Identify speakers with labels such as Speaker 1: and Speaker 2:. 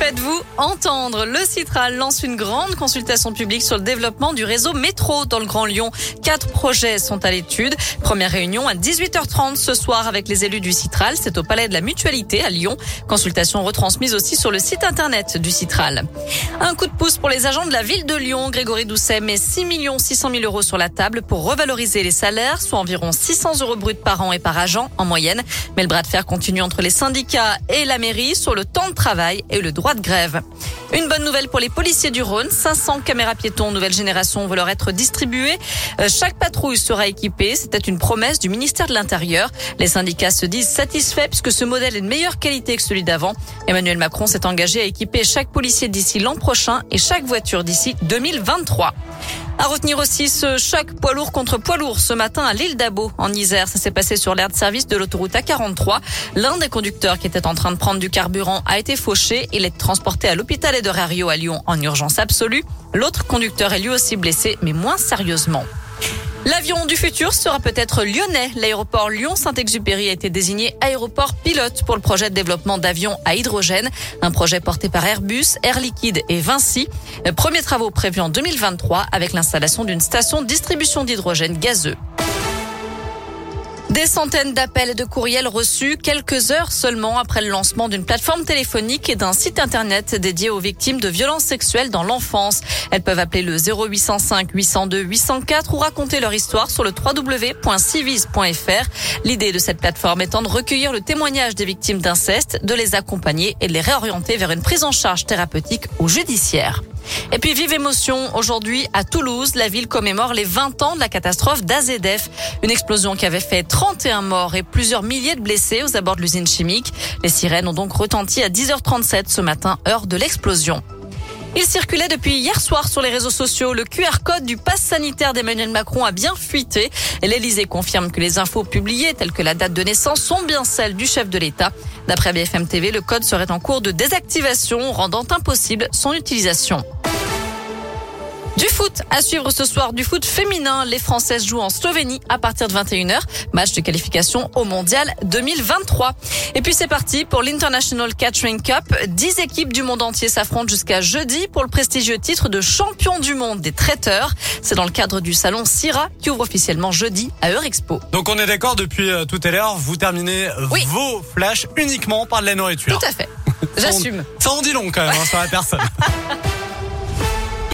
Speaker 1: faites-vous entendre. Le Citral lance une grande consultation publique sur le développement du réseau métro dans le Grand Lyon. Quatre projets sont à l'étude. Première réunion à 18h30 ce soir avec les élus du Citral. C'est au Palais de la Mutualité à Lyon. Consultation retransmise aussi sur le site internet du Citral. Un coup de pouce pour les agents de la ville de Lyon. Grégory Doucet met 6 600 000 euros sur la table pour revaloriser les salaires, soit environ 600 euros bruts par an et par agent en moyenne. Mais le bras de fer continue entre les syndicats et la mairie sur le temps de travail et le droit de grève. Une bonne nouvelle pour les policiers du Rhône. 500 caméras piétons nouvelle génération vont leur être distribuées. Euh, chaque patrouille sera équipée. C'était une promesse du ministère de l'Intérieur. Les syndicats se disent satisfaits puisque ce modèle est de meilleure qualité que celui d'avant. Emmanuel Macron s'est engagé à équiper chaque policier d'ici l'an prochain et chaque voiture d'ici 2023. À retenir aussi ce choc poids lourd contre poids lourd ce matin à l'île d'Abo en Isère. Ça s'est passé sur l'aire de service de l'autoroute A43. L'un des conducteurs qui était en train de prendre du carburant a été fauché. Il est transporté à l'hôpital de Rario à Lyon en urgence absolue. L'autre conducteur est lui aussi blessé, mais moins sérieusement. L'avion du futur sera peut-être lyonnais. L'aéroport Lyon-Saint-Exupéry a été désigné aéroport pilote pour le projet de développement d'avions à hydrogène, un projet porté par Airbus, Air Liquide et Vinci. Premiers travaux prévus en 2023 avec l'installation d'une station de distribution d'hydrogène gazeux. Des centaines d'appels et de courriels reçus quelques heures seulement après le lancement d'une plateforme téléphonique et d'un site internet dédié aux victimes de violences sexuelles dans l'enfance. Elles peuvent appeler le 0805 802 804 ou raconter leur histoire sur le www.civis.fr. L'idée de cette plateforme étant de recueillir le témoignage des victimes d'inceste, de les accompagner et de les réorienter vers une prise en charge thérapeutique ou judiciaire. Et puis vive émotion aujourd'hui à Toulouse, la ville commémore les 20 ans de la catastrophe d'AZF, une explosion qui avait fait 31 morts et plusieurs milliers de blessés aux abords de l'usine chimique. Les sirènes ont donc retenti à 10h37 ce matin, heure de l'explosion. Il circulait depuis hier soir sur les réseaux sociaux. Le QR code du pass sanitaire d'Emmanuel Macron a bien fuité. L'Elysée confirme que les infos publiées, telles que la date de naissance, sont bien celles du chef de l'État. D'après BFM TV, le code serait en cours de désactivation, rendant impossible son utilisation. Du foot à suivre ce soir, du foot féminin. Les Françaises jouent en Slovénie à partir de 21h. Match de qualification au Mondial 2023. Et puis c'est parti pour l'International Catering Cup. Dix équipes du monde entier s'affrontent jusqu'à jeudi pour le prestigieux titre de champion du monde des traiteurs. C'est dans le cadre du salon Syrah qui ouvre officiellement jeudi à Eurexpo.
Speaker 2: Donc on est d'accord depuis euh, tout à l'heure, vous terminez
Speaker 1: Oui.
Speaker 2: vos flashs uniquement par de la nourriture.
Speaker 1: Tout à fait. J'assume.
Speaker 2: Ça en dit long quand même hein, sur la personne.